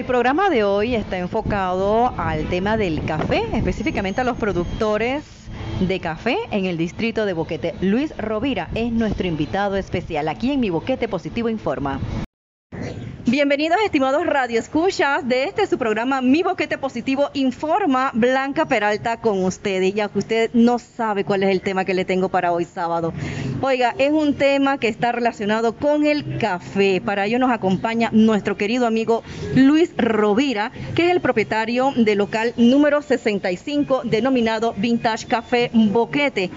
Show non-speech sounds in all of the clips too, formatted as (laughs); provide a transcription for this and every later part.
el programa de hoy está enfocado al tema del café, específicamente a los productores de café en el distrito de Boquete. Luis Rovira es nuestro invitado especial aquí en Mi Boquete Positivo Informa. Bienvenidos estimados Radio Escuchas de este su programa Mi Boquete Positivo Informa Blanca Peralta con ustedes. Ya que usted no sabe cuál es el tema que le tengo para hoy sábado. Oiga, es un tema que está relacionado con el café. Para ello nos acompaña nuestro querido amigo Luis Rovira, que es el propietario del local número 65 denominado Vintage Café Boquete.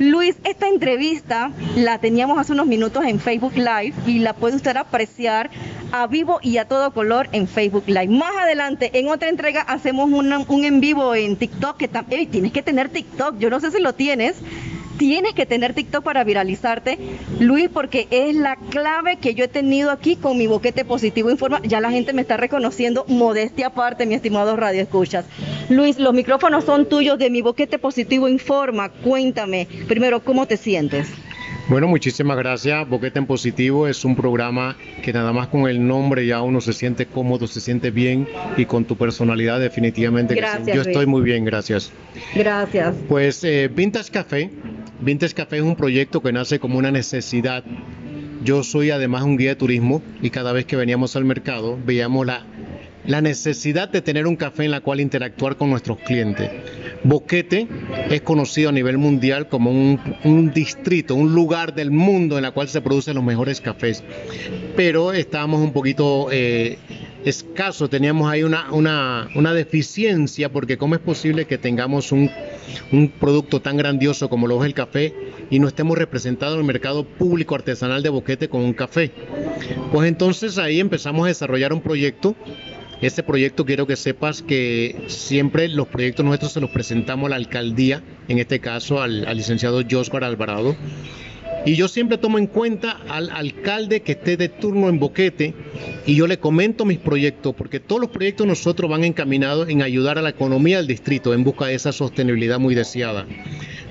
Luis, esta entrevista la teníamos hace unos minutos en Facebook Live y la puede usted apreciar a vivo y a todo color en Facebook Live. Más adelante, en otra entrega, hacemos un en vivo en TikTok. Que tienes que tener TikTok. Yo no sé si lo tienes. Tienes que tener TikTok para viralizarte, Luis, porque es la clave que yo he tenido aquí con mi boquete positivo informa. Ya la gente me está reconociendo, modestia aparte, mi estimado Radio Escuchas. Luis, los micrófonos son tuyos de mi boquete positivo informa. Cuéntame, primero, ¿cómo te sientes? Bueno, muchísimas gracias. Boquete en Positivo es un programa que nada más con el nombre ya uno se siente cómodo, se siente bien y con tu personalidad definitivamente. Gracias, Yo estoy muy bien, gracias. Gracias. Pues eh, Vintage Café. Vintage Café es un proyecto que nace como una necesidad. Yo soy además un guía de turismo y cada vez que veníamos al mercado veíamos la la necesidad de tener un café en la cual interactuar con nuestros clientes. Boquete es conocido a nivel mundial como un, distrito, un lugar del mundo en la cual se producen los mejores cafés, pero estábamos un poquito eh, escasos, teníamos ahí una, una, deficiencia porque cómo es posible que tengamos un, un producto tan grandioso como lo es el café y no estemos representados en el mercado público artesanal de Boquete con un café. Pues entonces ahí empezamos a desarrollar un proyecto este proyecto quiero que sepas que siempre los proyectos nuestros se los presentamos a la alcaldía, en este caso al, licenciado Joscar Alvarado. Y yo siempre tomo en cuenta al alcalde que esté de turno en Boquete y yo le comento mis proyectos, porque todos los proyectos nosotros van encaminados en ayudar a la economía del distrito en busca de esa sostenibilidad muy deseada.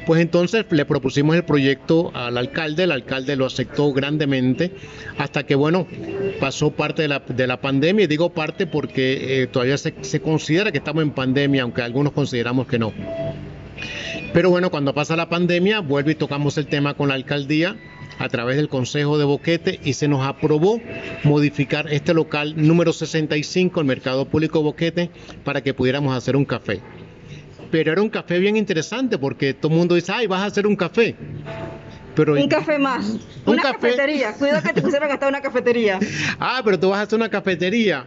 Pues entonces le propusimos el proyecto al alcalde, el alcalde lo aceptó grandemente, hasta que, bueno, pasó parte de la, de la pandemia, y digo parte porque eh, todavía se, se considera que estamos en pandemia, aunque algunos consideramos que no. Pero bueno, cuando pasa la pandemia, vuelve y tocamos el tema con la alcaldía a través del Consejo de Boquete y se nos aprobó modificar este local número 65, el Mercado Público Boquete, para que pudiéramos hacer un café pero era un café bien interesante porque todo el mundo dice, ay, vas a hacer un café. Pero, un café más. una cafetería. Cuidado que te pusieron hasta una cafetería. (laughs) ah, pero tú vas a hacer una cafetería.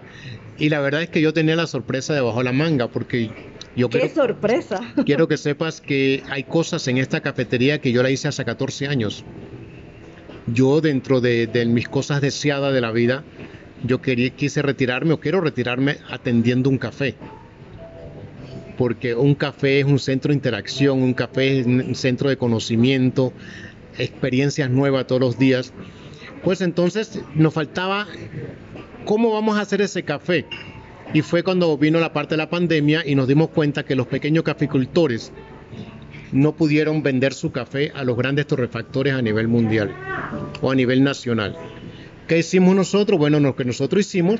Y la verdad es que yo tenía la sorpresa debajo de la manga porque yo ¡Qué sorpresa! (laughs) Quiero que sepas que hay cosas en esta cafetería que yo la hice hace 14 años. Yo dentro de, de mis cosas deseadas de la vida, yo quería, quise retirarme o quiero retirarme atendiendo un café porque un café es un centro de interacción, un café es un centro de conocimiento, experiencias nuevas todos los días. Pues entonces nos faltaba cómo vamos a hacer ese café. Y fue cuando vino la parte de la pandemia y nos dimos cuenta que los pequeños caficultores no pudieron vender su café a los grandes torrefactores a nivel mundial o a nivel nacional. ¿Qué hicimos nosotros? Bueno, lo que nosotros hicimos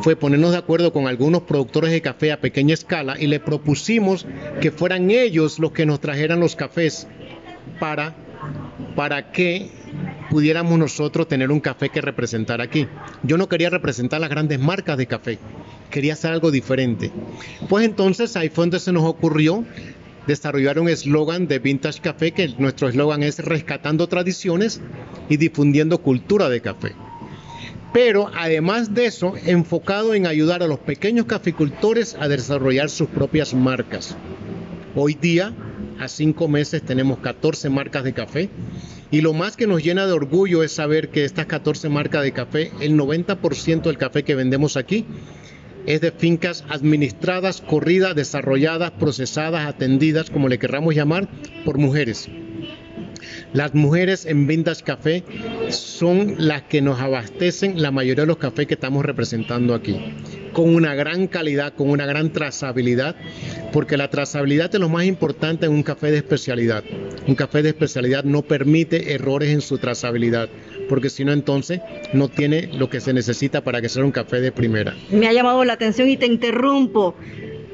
fue ponernos de acuerdo con algunos productores de café a pequeña escala y le propusimos que fueran ellos los que nos trajeran los cafés para, para que pudiéramos nosotros tener un café que representara aquí. Yo no quería representar las grandes marcas de café, quería hacer algo diferente. Pues entonces ahí fue donde se nos ocurrió desarrollar un eslogan de Vintage Café, que nuestro eslogan es rescatando tradiciones y difundiendo cultura de café pero además de eso, enfocado en ayudar a los pequeños caficultores a desarrollar sus propias marcas. Hoy día, a cinco meses, tenemos 14 marcas de café y lo más que nos llena de orgullo es saber que estas 14 marcas de café, el 90% del café que vendemos aquí es de fincas administradas, corridas, desarrolladas, procesadas, atendidas, como le querramos llamar, por mujeres. Las mujeres en Vintage Café son las que nos abastecen la mayoría de los cafés que estamos representando aquí. con una gran calidad, con una gran trazabilidad, porque la trazabilidad es lo más importante en un café de especialidad. Un café de especialidad no permite errores en su trazabilidad, porque si no entonces no tiene lo que se necesita para que sea un café de primera. Me ha llamado la atención y te interrumpo.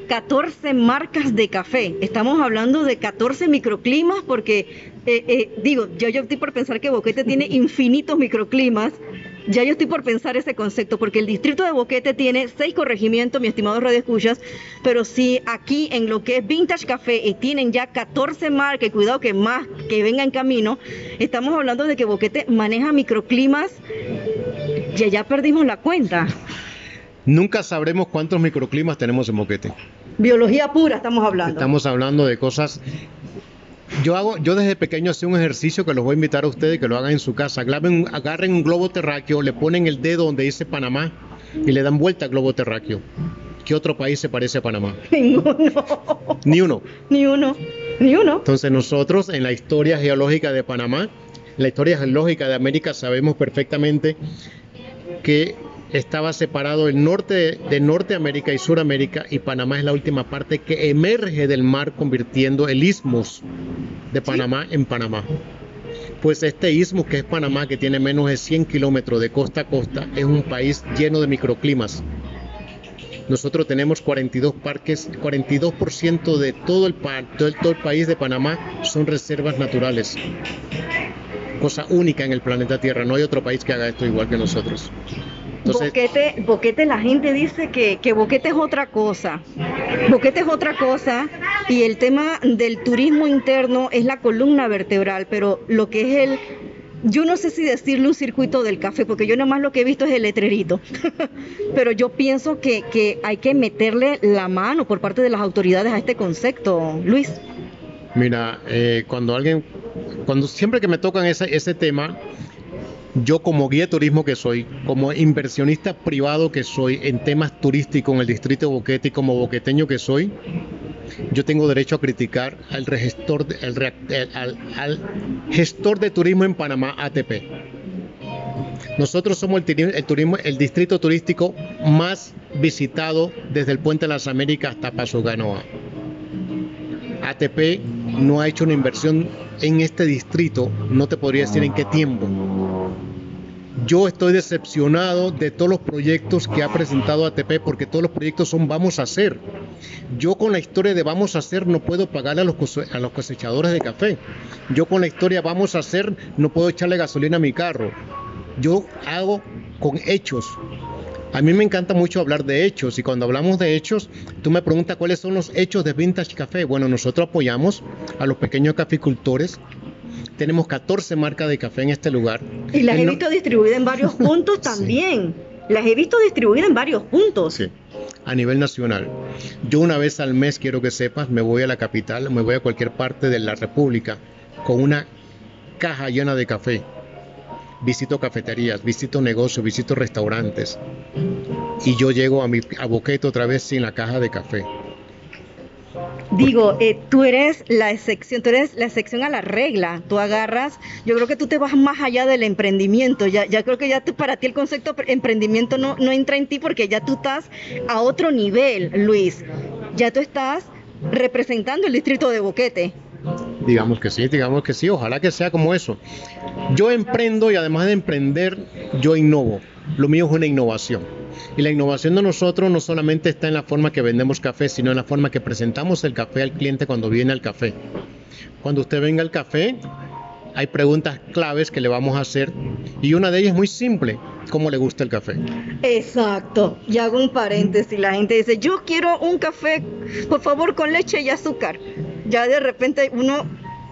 14 marcas de café. Estamos hablando de 14 microclimas porque, eh, eh, digo, yo, yo estoy por pensar que Boquete tiene infinitos microclimas. Ya yo estoy por pensar ese concepto, porque el distrito de Boquete tiene seis corregimientos, mi estimado Radio Escuchas, pero si aquí en lo que es Vintage Café y tienen ya 14 marcas, cuidado que más que venga en camino, estamos hablando de que Boquete maneja microclimas, ya ya perdimos la cuenta. Nunca sabremos cuántos microclimas tenemos en Boquete. Biología pura estamos hablando. Estamos hablando de cosas. Yo hago, yo desde pequeño hacía un ejercicio que los voy a invitar a ustedes que lo hagan en su casa. Agarren, agarren un globo terráqueo, le ponen el dedo donde dice Panamá y le dan vuelta al globo terráqueo. ¿Qué otro país se parece a Panamá? (laughs) Ninguno. Ni uno. Ni uno. Ni uno. Entonces nosotros en la historia geológica de Panamá, la historia geológica de América, sabemos perfectamente que estaba separado el norte de Norteamérica y Suramérica y Panamá es la última parte que emerge del mar convirtiendo el istmus de Panamá en Panamá. Pues este istmo que es Panamá, que tiene menos de 100 kilómetros de costa a costa, es un país lleno de microclimas. Nosotros tenemos 42 parques, 42% de todo el, todo, el, todo el país de Panamá son reservas naturales. Cosa única en el planeta Tierra, no hay otro país que haga esto igual que nosotros. Boquete, Boquete, la gente dice que, que Boquete es otra cosa. Boquete es otra cosa y el tema del turismo interno es la columna vertebral, pero lo que es el yo no sé si decirle un circuito del café, porque yo nada más lo que he visto es el letrerito. (laughs) Pero yo pienso que, que, hay que meterle la mano por parte de las autoridades a este concepto, Luis. Mira, eh, cuando alguien, cuando siempre que me tocan ese, ese tema, yo como guía de turismo que soy, como inversionista privado que soy en temas turísticos en el distrito de Boquete y como boqueteño que soy, yo tengo derecho a criticar al, gestor, al, gestor de turismo en Panamá, ATP. Nosotros somos el, turismo, el distrito turístico más visitado desde el Puente de las Américas hasta Paso Ganoa. ATP no ha hecho una inversión en este distrito, no te podría decir en qué tiempo. Yo estoy decepcionado de todos los proyectos que ha presentado ATP porque todos los proyectos son vamos a hacer. Yo con la historia de vamos a hacer no puedo pagarle a los, a los cosechadores de café. Yo con la historia vamos a hacer no puedo echarle gasolina a mi carro. Yo hago con hechos. A mí me encanta mucho hablar de hechos y cuando hablamos de hechos, tú me preguntas cuáles son los hechos de Vintage Café. Bueno, nosotros apoyamos a los pequeños caficultores. Tenemos 14 marcas de café en este lugar. Y las he visto distribuidas en varios (laughs) puntos también. Las he visto distribuidas en varios puntos. Sí, a nivel nacional. Yo una vez al mes, quiero que sepas, me voy a la capital, me voy a cualquier parte de la República con una caja llena de café visito cafeterías, visito negocios, visito restaurantes y yo llego a mi a Boquete otra vez sin la caja de café. Digo, eh, tú eres la excepción, tú eres la excepción a la regla. Tú agarras, yo creo que tú te vas más allá del emprendimiento. Ya, ya creo que ya tú, para ti el concepto de emprendimiento no, no entra en ti porque ya tú estás a otro nivel, Luis. Ya tú estás representando el distrito de Boquete. Digamos que sí, digamos que sí, ojalá que sea como eso. Yo emprendo y además de emprender, yo innovo. Lo mío es una innovación. Y la innovación de nosotros no solamente está en la forma que vendemos café, sino en la forma que presentamos el café al cliente cuando viene al café. Cuando usted venga al café, hay preguntas claves que le vamos a hacer y una de ellas es muy simple, ¿cómo le gusta el café? Exacto, y hago un paréntesis, la gente dice, yo quiero un café, por favor, con leche y azúcar ya de repente uno,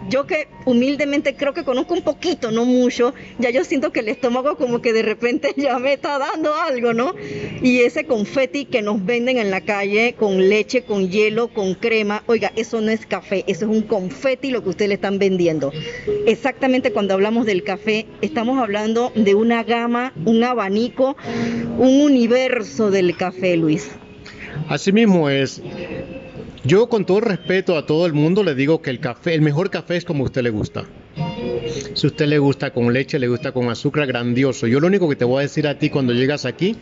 yo que humildemente creo que conozco un poquito, no mucho, ya yo siento que el estómago como que de repente (laughs) ya me está dando algo, ¿no? Y ese confeti que nos venden en la calle con leche, con hielo, con crema, oiga, eso no es café, eso es un confeti lo que ustedes le están vendiendo. Exactamente cuando hablamos del café, estamos hablando de una gama, un abanico, un universo del café, Luis. Asimismo es, yo con todo respeto a todo el mundo le digo que el café, el mejor café es como a usted le gusta. Si a usted le gusta con leche, le gusta con azúcar, grandioso. Yo lo único que te voy a decir a ti cuando llegas aquí,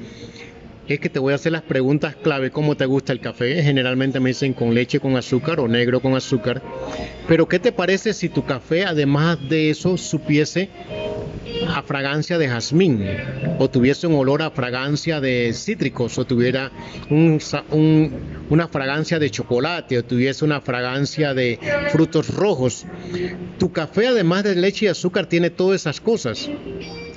es que te voy a hacer las preguntas clave, ¿cómo te gusta el café? Generalmente me dicen con leche con azúcar o negro con azúcar. Pero ¿qué te parece si tu café, además de eso, supiese a fragancia de jazmín o tuviese un olor a fragancia de cítricos o tuviera una fragancia de chocolate o tuviese una fragancia de frutos rojos. Tu café además de leche y azúcar tiene todas esas cosas.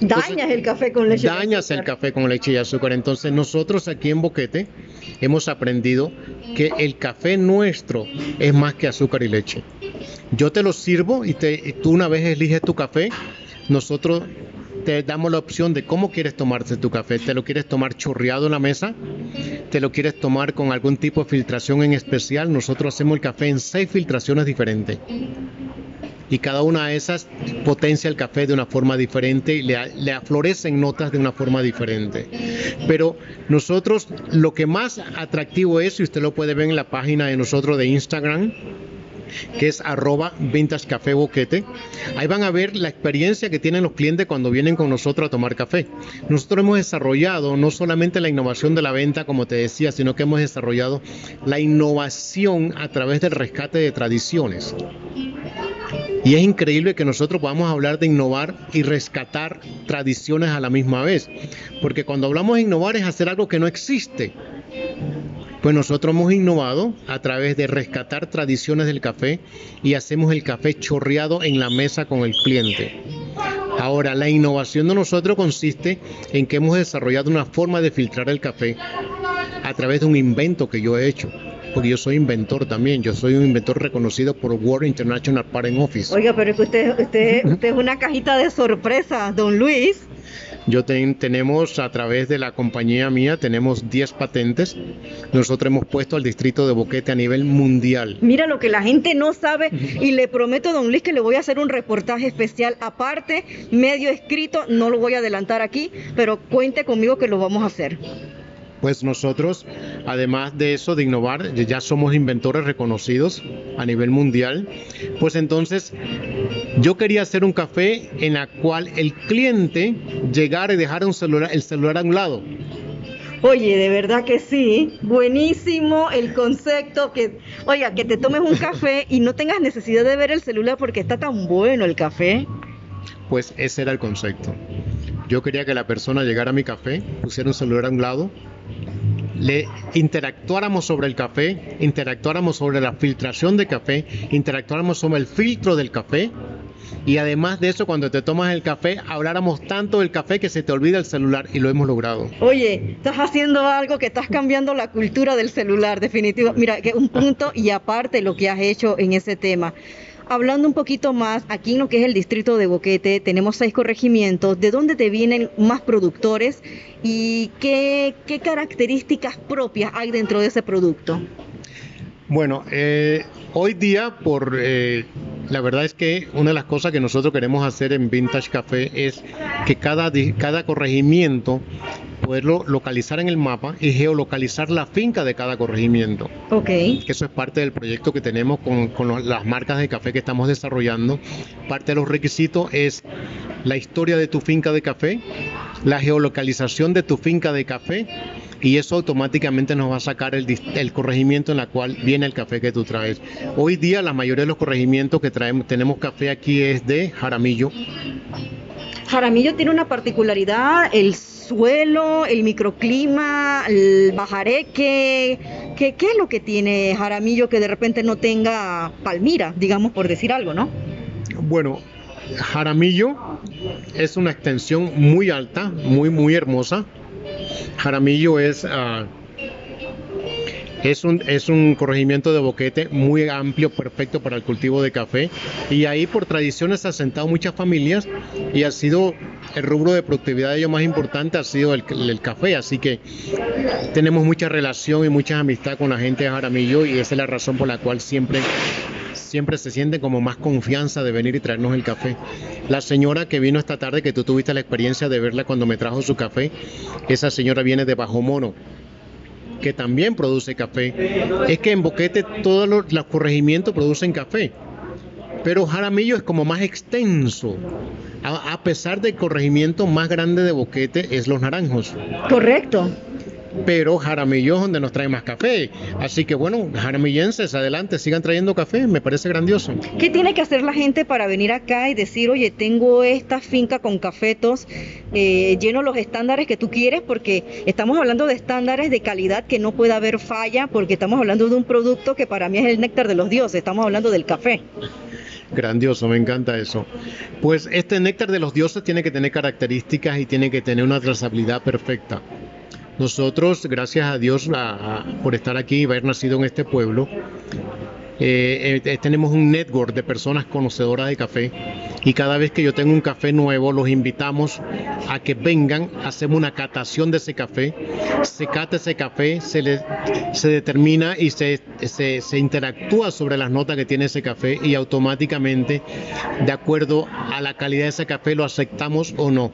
Dañas el café con leche. Dañas el café con leche y azúcar. Entonces nosotros aquí en Boquete hemos aprendido que el café nuestro es más que azúcar y leche. Yo te lo sirvo y, te, y tú una vez eliges tu café nosotros te damos la opción de cómo quieres tomarse tu café. ¿Te lo quieres tomar chorreado en la mesa? ¿Te lo quieres tomar con algún tipo de filtración en especial? Nosotros hacemos el café en seis filtraciones diferentes. Y cada una de esas potencia el café de una forma diferente y le, le aflorecen notas de una forma diferente. Pero nosotros lo que más atractivo es, y usted lo puede ver en la página de nosotros de Instagram, que es arroba vintage café boquete. Ahí van a ver la experiencia que tienen los clientes cuando vienen con nosotros a tomar café. Nosotros hemos desarrollado no solamente la innovación de la venta, como te decía, sino que hemos desarrollado la innovación a través del rescate de tradiciones. Y es increíble que nosotros podamos hablar de innovar y rescatar tradiciones a la misma vez. Porque cuando hablamos de innovar es hacer algo que no existe. Pues nosotros hemos innovado a través de rescatar tradiciones del café y hacemos el café chorreado en la mesa con el cliente. Ahora, la innovación de nosotros consiste en que hemos desarrollado una forma de filtrar el café a través de un invento que yo he hecho porque yo soy inventor también, yo soy un inventor reconocido por World International Patent Office. Oiga, pero es que usted, usted, usted es una cajita de sorpresa, don Luis. Yo tenemos a través de la compañía mía, tenemos 10 patentes. Nosotros hemos puesto al distrito de Boquete a nivel mundial. Mira lo que la gente no sabe y le prometo, don Luis, que le voy a hacer un reportaje especial aparte, medio escrito, no lo voy a adelantar aquí, pero cuente conmigo que lo vamos a hacer pues nosotros, además de eso, de innovar, ya somos inventores reconocidos a nivel mundial, pues entonces yo quería hacer un café en la cual el cliente llegara y dejara un celular, el celular a un lado. Oye, de verdad que sí, buenísimo el concepto que, oiga, que te tomes un café y no tengas necesidad de ver el celular porque está tan bueno el café. Pues ese era el concepto. Yo quería que la persona llegara a mi café, pusiera un celular a un lado, le interactuáramos sobre el café, interactuáramos sobre la filtración de café, interactuáramos sobre el filtro del café y además de eso cuando te tomas el café habláramos tanto del café que se te olvida el celular y lo hemos logrado. Oye, estás haciendo algo que estás cambiando la cultura del celular, definitivo. Mira, que un punto y aparte lo que has hecho en ese tema. Hablando un poquito más, aquí en lo que es el distrito de Boquete, tenemos seis corregimientos. ¿De dónde te vienen más productores y qué, características propias hay dentro de ese producto? Bueno, eh, hoy día, por eh, la verdad es que una de las cosas que nosotros queremos hacer en Vintage Café es que cada, cada corregimiento poderlo localizar en el mapa y geolocalizar la finca de cada corregimiento. Ok. Que eso es parte del proyecto que tenemos con, con las marcas de café que estamos desarrollando. Parte de los requisitos es la historia de tu finca de café, la geolocalización de tu finca de café y eso automáticamente nos va a sacar el, el, corregimiento en la cual viene el café que tú traes. Hoy día la mayoría de los corregimientos que traemos, tenemos café aquí es de Jaramillo. Jaramillo tiene una particularidad, el suelo, el microclima, el bajareque. ¿Qué, ¿Qué es lo que tiene Jaramillo que de repente no tenga Palmira, digamos por decir algo, no? Bueno, Jaramillo es una extensión muy alta, muy, muy hermosa. Jaramillo es... Uh, es un, es un corregimiento de boquete muy amplio, perfecto para el cultivo de café. Y ahí por tradiciones se han sentado muchas familias y ha sido el rubro de productividad de ellos más importante ha sido el, el, café. Así que tenemos mucha relación y mucha amistad con la gente de Jaramillo y esa es la razón por la cual siempre siempre se siente como más confianza de venir y traernos el café. La señora que vino esta tarde, que tú tuviste la experiencia de verla cuando me trajo su café, esa señora viene de Bajo Mono que también produce café, es que en Boquete todos los, corregimientos producen café, pero Jaramillo es como más extenso. A, pesar del corregimiento más grande de Boquete es Los Naranjos. Correcto. Pero Jaramillo es donde nos trae más café. Así que bueno, jaramillenses, adelante, sigan trayendo café, me parece grandioso. ¿Qué tiene que hacer la gente para venir acá y decir, oye, tengo esta finca con cafetos, eh, lleno los estándares que tú quieres? Porque estamos hablando de estándares de calidad que no puede haber falla, porque estamos hablando de un producto que para mí es el néctar de los dioses, estamos hablando del café. Grandioso, me encanta eso. Pues este néctar de los dioses tiene que tener características y tiene que tener una trazabilidad perfecta. Nosotros, gracias a Dios por estar aquí y haber nacido en este pueblo, eh, eh, tenemos un network de personas conocedoras de café y cada vez que yo tengo un café nuevo los invitamos a que vengan, hacemos una catación de ese café, se cata ese café, se, le, se determina y se, se, se interactúa sobre las notas que tiene ese café y automáticamente, de acuerdo a la calidad de ese café, lo aceptamos o no.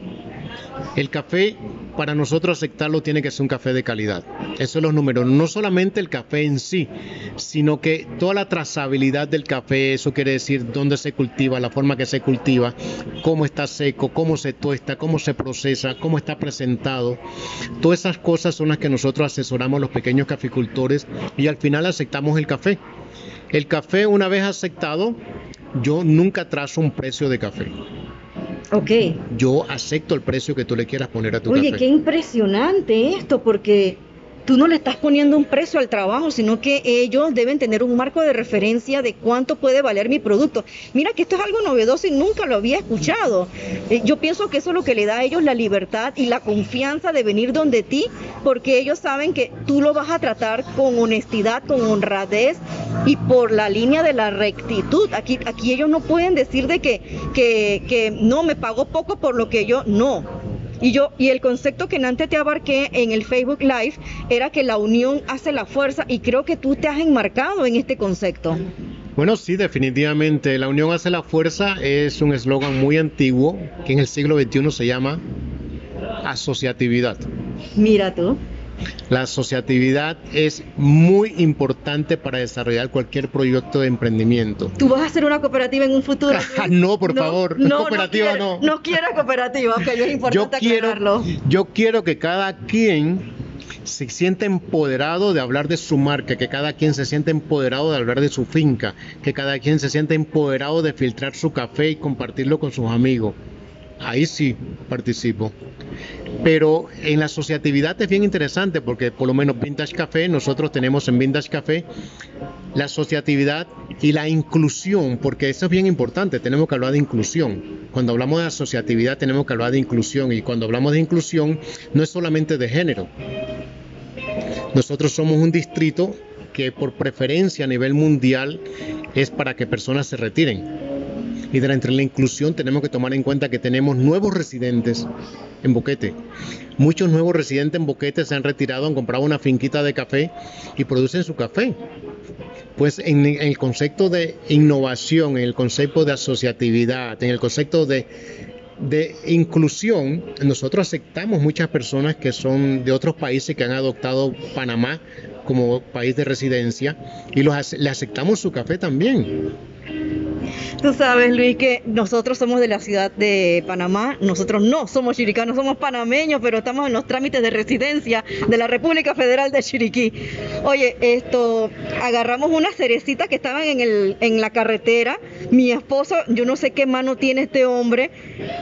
El café para nosotros aceptarlo tiene que ser un café de calidad. Eso es los números. No solamente el café en sí, sino que toda la trazabilidad del café, eso quiere decir dónde se cultiva, la forma que se cultiva, cómo está seco, cómo se tuesta, cómo se procesa, cómo está presentado. Todas esas cosas son las que nosotros asesoramos a los pequeños caficultores y al final aceptamos el café. El café, una vez aceptado, yo nunca trazo un precio de café. Ok. Yo acepto el precio que tú le quieras poner a tu Oye, qué impresionante esto, porque tú no le estás poniendo un precio al trabajo, sino que ellos deben tener un marco de referencia de cuánto puede valer mi producto. Mira que esto es algo novedoso y nunca lo había escuchado. Eh, yo pienso que eso es lo que le da a ellos la libertad y la confianza de venir donde ti, porque ellos saben que tú lo vas a tratar con honestidad, con honradez y por la línea de la rectitud. Aquí, aquí ellos no pueden decir de que, que, que no me pagó poco por lo que yo no y yo, y el concepto que antes te abarqué en el Facebook Live era que la unión hace la fuerza y creo que tú te has enmarcado en este concepto. Bueno, sí, definitivamente. La unión hace la fuerza es un eslogan muy antiguo que en el siglo XXI se llama asociatividad. Mira tú. La asociatividad es muy importante para desarrollar cualquier proyecto de emprendimiento. ¿Tú vas a hacer una cooperativa en un futuro? (laughs) no, por favor, no, cooperativa no. No, quiero cooperativa, ok, es importante yo quiero, Yo quiero que cada quien se sienta empoderado de hablar de su marca, que cada quien se sienta empoderado de hablar de su finca, que cada quien se sienta empoderado de filtrar su café y compartirlo con sus amigos ahí sí participo. Pero en la asociatividad es bien interesante porque por lo menos Vintage Café, nosotros tenemos en Vintage Café la asociatividad y la inclusión, porque eso es bien importante, tenemos que hablar de inclusión. Cuando hablamos de asociatividad tenemos que hablar de inclusión y cuando hablamos de inclusión no es solamente de género. Nosotros somos un distrito que por preferencia a nivel mundial es para que personas se retiren y entre la inclusión tenemos que tomar en cuenta que tenemos nuevos residentes en Boquete. Muchos nuevos residentes en Boquete se han retirado, han comprado una finquita de café y producen su café. Pues en, el concepto de innovación, en el concepto de asociatividad, en el concepto de de inclusión, nosotros aceptamos muchas personas que son de otros países que han adoptado Panamá como país de residencia y los, le aceptamos su café también. Tú sabes, Luis, que nosotros somos de la ciudad de Panamá, nosotros no somos chiricanos, somos panameños, pero estamos en los trámites de residencia de la República Federal de Chiriquí. Oye, esto, agarramos unas cerecitas que estaban en, el, en la carretera, mi esposo, yo no sé qué mano tiene este hombre,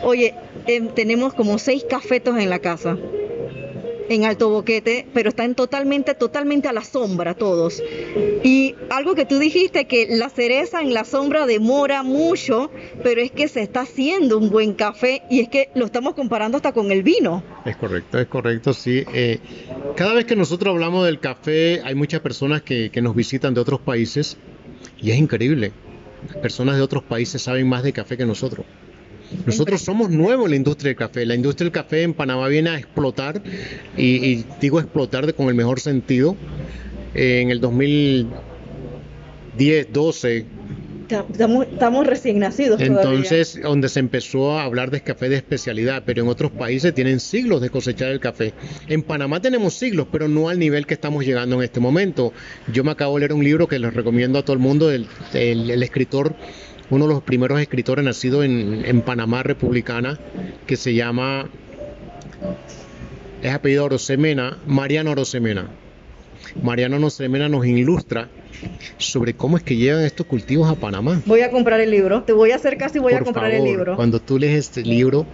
oye, em, tenemos como seis cafetos en la casa en Alto Boquete, pero están totalmente, totalmente a la sombra todos. Y algo que tú dijiste, que la cereza en la sombra demora mucho, pero es que se está haciendo un buen café y es que lo estamos comparando hasta con el vino. Es correcto, es correcto, sí. Eh, cada vez que nosotros hablamos del café, hay muchas personas que, que nos visitan de otros países y es increíble. Personas de otros países saben más de café que nosotros. Nosotros somos nuevos en la industria del café. La industria del café en Panamá viene a explotar, y, digo explotar con el mejor sentido. en el 2010, 12, Estamos, recién nacidos. Entonces, donde se empezó a hablar de café de especialidad, pero en otros países tienen siglos de cosechar el café. En Panamá tenemos siglos, pero no al nivel que estamos llegando en este momento. Yo me acabo de leer un libro que les recomiendo a todo el mundo, el, el escritor uno de los primeros escritores nacido en, Panamá republicana, que se llama es apellido Orosemena, Mariano Orosemena. Mariano Orosemena nos ilustra sobre cómo es que llegan estos cultivos a Panamá. Voy a comprar el libro, te voy a hacer casi voy a comprar el libro. Cuando tú lees este libro,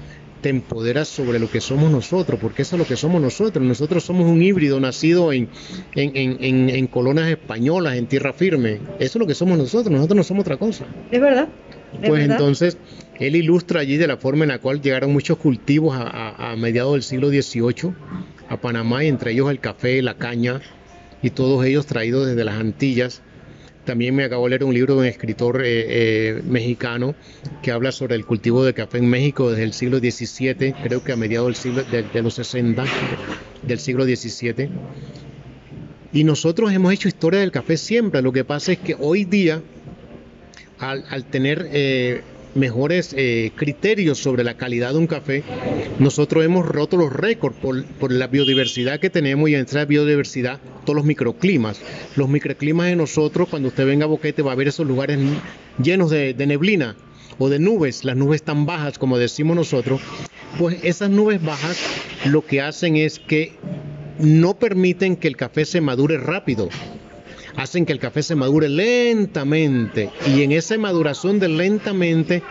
te empoderas sobre lo que somos nosotros, porque eso es lo que somos nosotros. Nosotros somos un híbrido nacido en, en, en, colonias españolas, en tierra firme. Eso es lo que somos nosotros, nosotros no somos otra cosa. Es verdad. pues entonces, él ilustra allí de la forma en la cual llegaron muchos cultivos a, a mediados del siglo XVIII a Panamá, y entre ellos el café, la caña, y todos ellos traídos desde las Antillas también me acabo de leer un libro de un escritor eh, eh, mexicano que habla sobre el cultivo de café en México desde el siglo XVII, creo que a mediados del siglo, de, los 60 del siglo XVII. Y nosotros hemos hecho historia del café siempre. Lo que pasa es que hoy día, al, tener eh, mejores eh, criterios sobre la calidad de un café, nosotros hemos roto los récords por, la biodiversidad que tenemos y entre la biodiversidad todos los microclimas. Los microclimas de nosotros, cuando usted venga a Boquete, va a ver esos lugares llenos de neblina o de nubes, las nubes tan bajas como decimos nosotros, pues esas nubes bajas lo que hacen es que no permiten que el café se madure rápido hacen que el café se madure lentamente. Y en esa maduración de lentamente,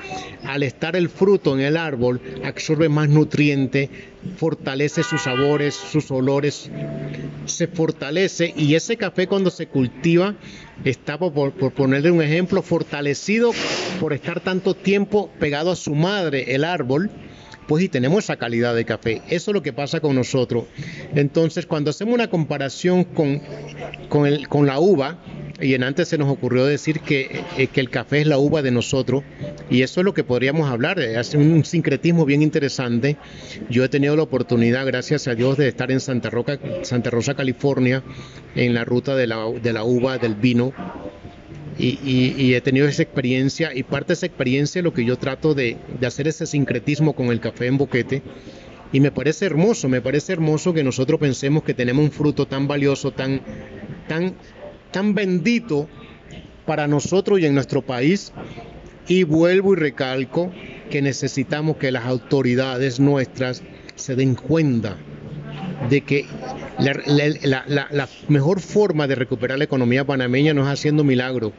al estar el fruto en el árbol, absorbe más nutriente, fortalece sus sabores, sus olores, se fortalece. Y ese café cuando se cultiva está, por, por ponerle un ejemplo, fortalecido por estar tanto tiempo pegado a su madre, el árbol, pues y tenemos esa calidad de café. Eso es lo que pasa con nosotros. Entonces, cuando hacemos una comparación con, con, la uva, y en antes se nos ocurrió decir que, eh, que, el café es la uva de nosotros, y eso es lo que podríamos hablar, hace un sincretismo bien interesante. Yo he tenido la oportunidad, gracias a Dios, de estar en Santa, Santa Rosa, California, en la ruta de la, de la uva, del vino, y, he tenido esa experiencia y parte de esa experiencia lo que yo trato de, hacer ese sincretismo con el café en boquete y me parece hermoso, me parece hermoso que nosotros pensemos que tenemos un fruto tan valioso, tan, tan, tan bendito para nosotros y en nuestro país y vuelvo y recalco que necesitamos que las autoridades nuestras se den cuenta de que la, mejor forma de recuperar la economía panameña no es haciendo milagro,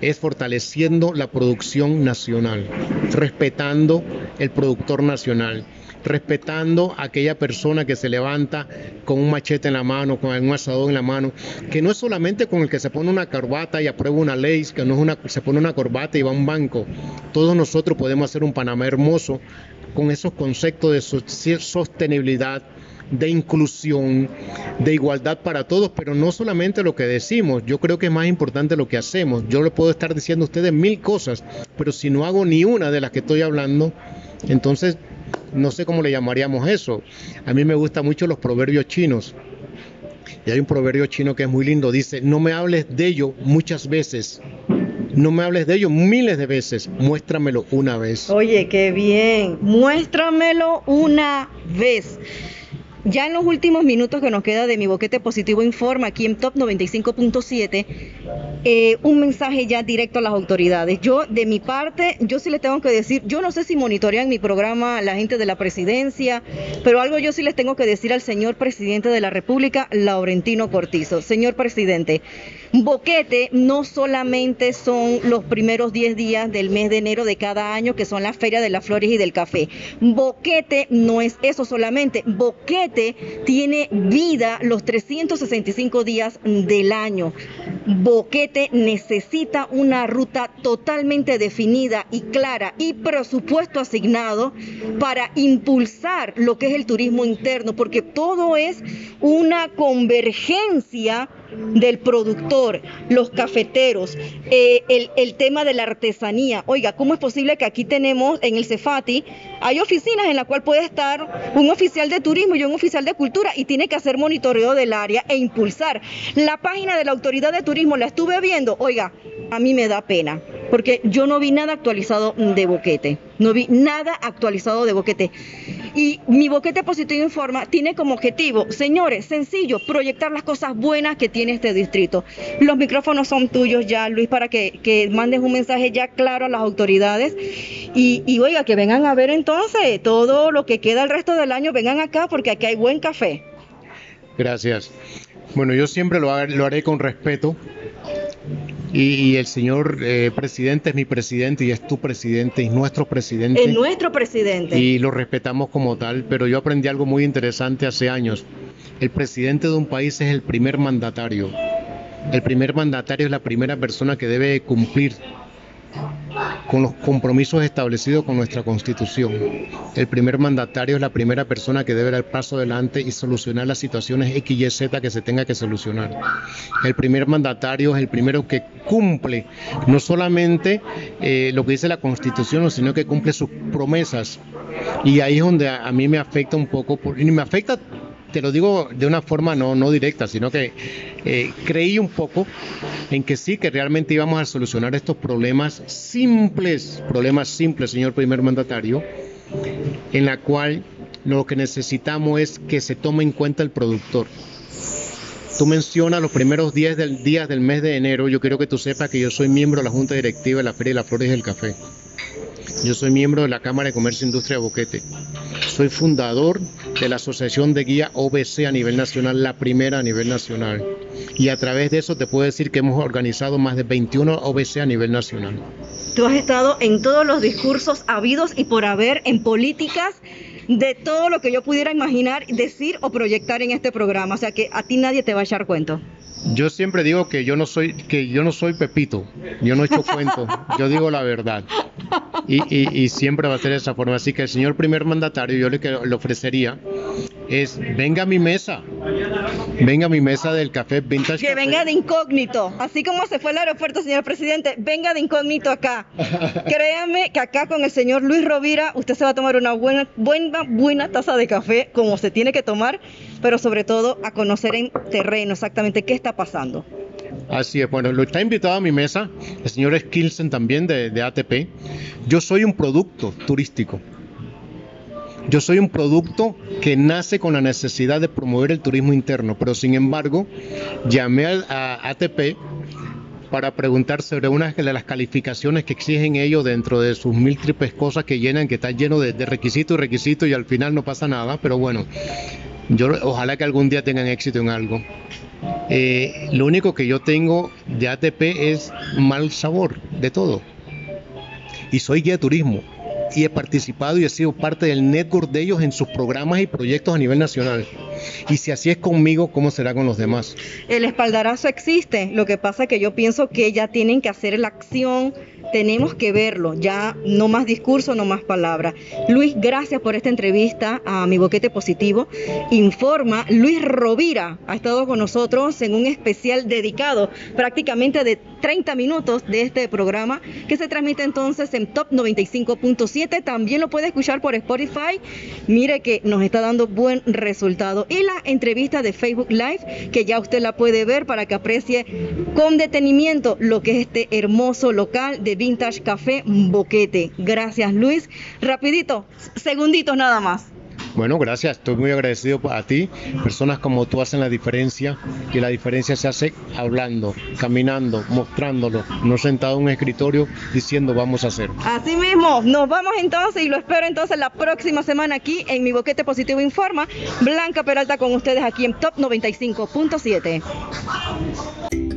es fortaleciendo la producción nacional, respetando el productor nacional, respetando a aquella persona que se levanta con un machete en la mano, con un asadón en la mano, que no es solamente con el que se pone una corbata y aprueba una ley, que no es una, se pone una corbata y va a un banco. Todos nosotros podemos hacer un Panamá hermoso con esos conceptos de sostenibilidad, de inclusión, de igualdad para todos, pero no solamente lo que decimos, yo creo que es más importante lo que hacemos. Yo le puedo estar diciendo a ustedes mil cosas, pero si no hago ni una de las que estoy hablando, entonces no sé cómo le llamaríamos eso. A mí me gustan mucho los proverbios chinos. Y hay un proverbio chino que es muy lindo, dice, no me hables de ello muchas veces, no me hables de ello miles de veces, muéstramelo una vez. Oye, qué bien, muéstramelo una vez. Ya en los últimos minutos que nos queda de mi boquete positivo informa aquí en Top 95.7, eh, un mensaje ya directo a las autoridades. Yo, de mi parte, yo sí les tengo que decir, yo no sé si monitorean mi programa la gente de la presidencia, pero algo yo sí les tengo que decir al señor presidente de la República, Laurentino Cortizo. Señor presidente, Boquete no solamente son los primeros 10 días del mes de enero de cada año, que son la Feria de las Flores y del Café. Boquete no es eso solamente. Boquete tiene vida los 365 días del año. Boquete necesita una ruta totalmente definida y clara y presupuesto asignado para impulsar lo que es el turismo interno, porque todo es una convergencia del productor, los cafeteros, eh, el, tema de la artesanía. Oiga, ¿cómo es posible que aquí tenemos en el Cefati, hay oficinas en la cual puede estar un oficial de turismo y un oficial de cultura y tiene que hacer monitoreo del área e impulsar? La página de la autoridad de turismo la estuve viendo, oiga, a mí me da pena, porque yo no vi nada actualizado de boquete, no vi nada actualizado de boquete. Y mi boquete positivo informa tiene como objetivo, señores, sencillo, proyectar las cosas buenas que tiene este distrito. Los micrófonos son tuyos ya, Luis, para que, mandes un mensaje ya claro a las autoridades. Y, oiga, que vengan a ver entonces todo lo que queda el resto del año, vengan acá porque aquí hay buen café. Gracias. Bueno, yo siempre lo haré con respeto. Y, y el señor eh, presidente es mi presidente y es tu presidente y nuestro presidente. Es nuestro presidente. Y lo respetamos como tal, pero yo aprendí algo muy interesante hace años. El presidente de un país es el primer mandatario. El primer mandatario es la primera persona que debe cumplir con los compromisos establecidos con nuestra constitución. El primer mandatario es la primera persona que debe dar paso adelante y solucionar las situaciones X, Y, Z que se tenga que solucionar. El primer mandatario es el primero que cumple no solamente eh, lo que dice la constitución, sino que cumple sus promesas. Y ahí es donde a, a mí me afecta un poco, por, y me afecta te lo digo de una forma no, no directa, sino que eh, creí un poco en que sí, que realmente íbamos a solucionar estos problemas simples, problemas simples, señor primer mandatario, en la cual lo que necesitamos es que se tome en cuenta el productor. Tú mencionas los primeros días del, días del mes de enero. Yo quiero que tú sepas que yo soy miembro de la Junta Directiva de la Feria de las Flores del Café. Yo soy miembro de la Cámara de Comercio e Industria de Boquete. Soy fundador de la Asociación de Guía OBC a nivel nacional, la primera a nivel nacional. Y a través de eso te puedo decir que hemos organizado más de 21 OBC a nivel nacional. Tú has estado en todos los discursos habidos y por haber en políticas de todo lo que yo pudiera imaginar, decir o proyectar en este programa. O sea que a ti nadie te va a echar cuento. Yo siempre digo que yo no soy que yo no soy Pepito, yo no echo cuento, yo digo la verdad. Y, y, y, siempre va a ser de esa forma. Así que el señor primer mandatario, yo le, le ofrecería es venga a mi mesa, venga a mi mesa del café vintage. Que café. venga de incógnito, así como se fue al aeropuerto, señor presidente, venga de incógnito acá. (laughs) Créame que acá con el señor Luis Rovira usted se va a tomar una buena, buena, buena taza de café como se tiene que tomar, pero sobre todo a conocer en terreno exactamente qué está pasando. Así es, bueno, lo está invitado a mi mesa el señor Skilsen también de, de ATP. Yo soy un producto turístico. Yo soy un producto que nace con la necesidad de promover el turismo interno, pero sin embargo llamé a, ATP para preguntar sobre una de las calificaciones que exigen ellos dentro de sus mil triples cosas que llenan, que está lleno de, de requisitos y requisitos y al final no pasa nada, pero bueno, yo ojalá que algún día tengan éxito en algo. Eh, lo único que yo tengo de ATP es mal sabor de todo. Y soy guía de turismo y he participado y he sido parte del network de ellos en sus programas y proyectos a nivel nacional. Y si así es conmigo, ¿cómo será con los demás? El espaldarazo existe, lo que pasa es que yo pienso que ya tienen que hacer la acción, tenemos que verlo, ya no más discurso, no más palabras. Luis, gracias por esta entrevista a mi boquete positivo. Informa, Luis Rovira ha estado con nosotros en un especial dedicado prácticamente de 30 minutos de este programa que se transmite entonces en Top 95.7. También lo puede escuchar por Spotify. Mire que nos está dando buen resultado. Y la entrevista de Facebook Live, que ya usted la puede ver para que aprecie con detenimiento lo que es este hermoso local de Vintage Café Boquete. Gracias Luis. Rapidito, segunditos nada más. Bueno, gracias, estoy muy agradecido a ti. Personas como tú hacen la diferencia y la diferencia se hace hablando, caminando, mostrándolo, no sentado en un escritorio diciendo vamos a hacer. Así mismo, nos vamos entonces y lo espero entonces la próxima semana aquí en mi Boquete Positivo Informa. Blanca Peralta con ustedes aquí en Top 95.7.